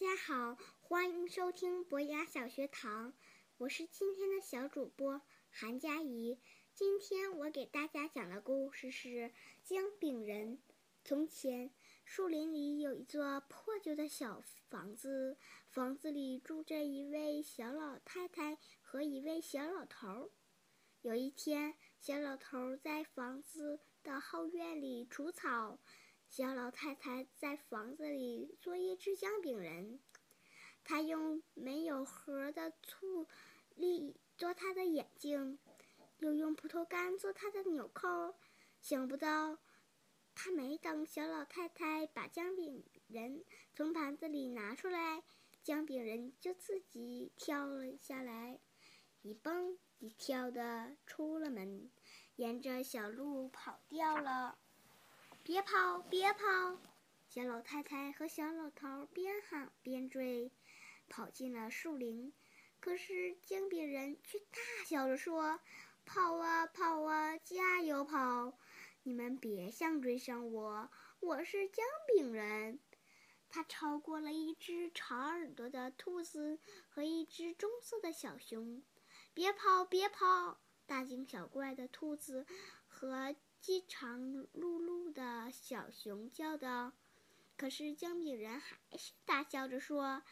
家好，欢迎收听博雅小学堂，我是今天的小主播韩佳怡。今天我给大家讲的故事是《姜饼人》。从前，树林里有一座破旧的小房子，房子里住着一位小老太太和一位小老头。有一天，小老头在房子的后院里除草。小老太太在房子里做一只姜饼人，她用没有核的醋粒做她的眼睛，又用葡萄干做她的纽扣。想不到，她没等小老太太把姜饼人从盘子里拿出来，姜饼人就自己跳了下来，一蹦一跳的出了门，沿着小路跑掉了。别跑，别跑！小老太太和小老头边喊边追，跑进了树林。可是姜饼人却大笑着说：“跑啊跑啊，加油跑！你们别想追上我，我是姜饼人。”他超过了一只长耳朵的兔子和一只棕色的小熊。别跑，别跑！大惊小怪的兔子和。饥肠辘辘的小熊叫道：“可是姜饼人还是大笑着说：‘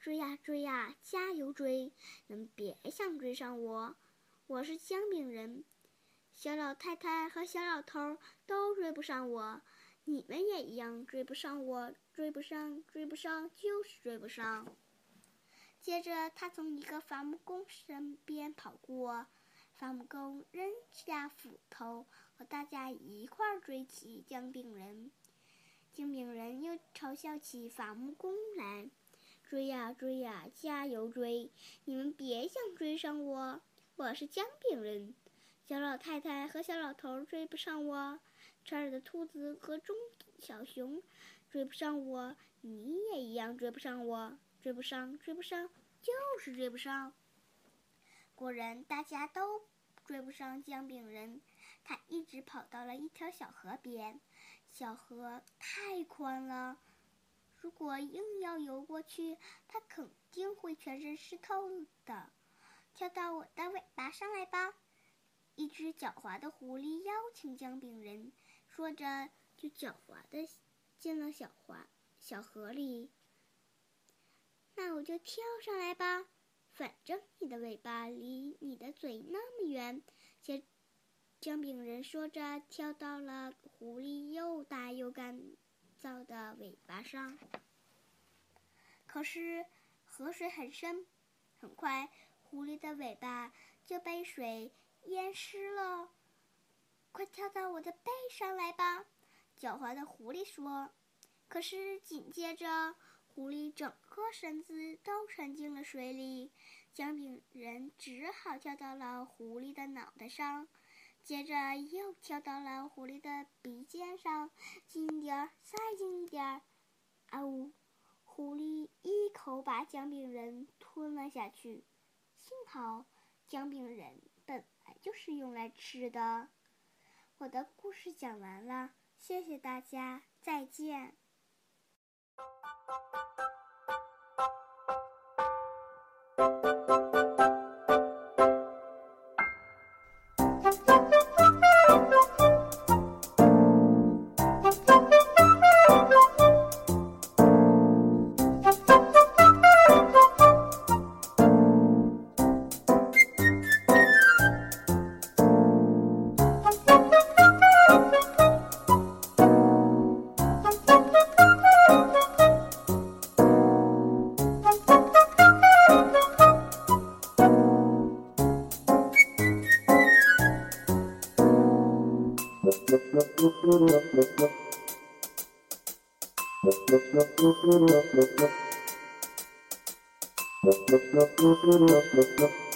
追呀追呀，加油追！你们别想追上我，我是姜饼人。小老太太和小老头都追不上我，你们也一样追不上我，追不上，追不上，就是追不上。’接着，他从一个伐木工身边跑过。”伐木工扔下斧头，和大家一块儿追起姜饼人。姜饼人又嘲笑起伐木工来：“追呀追呀，加油追！你们别想追上我，我是姜饼人。小老太太和小老头追不上我，穿耳的兔子和中小熊追不上我，你也一样追不上我，追不上，追不上，就是追不上。”果然，大家都追不上姜饼人。他一直跑到了一条小河边，小河太宽了，如果硬要游过去，他肯定会全身湿透的。跳到我的尾巴上来吧！一只狡猾的狐狸邀请姜饼人，说着就狡猾的进了小河小河里。那我就跳上来吧。反正你的尾巴离你的嘴那么远，姜姜饼人说着，跳到了狐狸又大又干燥的尾巴上。可是河水很深，很快狐狸的尾巴就被水淹湿了。快跳到我的背上来吧！狡猾的狐狸说。可是紧接着。狐狸整个身子都沉进了水里，姜饼人只好跳到了狐狸的脑袋上，接着又跳到了狐狸的鼻尖上，近一点儿，再近一点儿，啊呜！狐狸一口把姜饼人吞了下去。幸好姜饼人本来就是用来吃的。我的故事讲完了，谢谢大家，再见。ん? Thank you.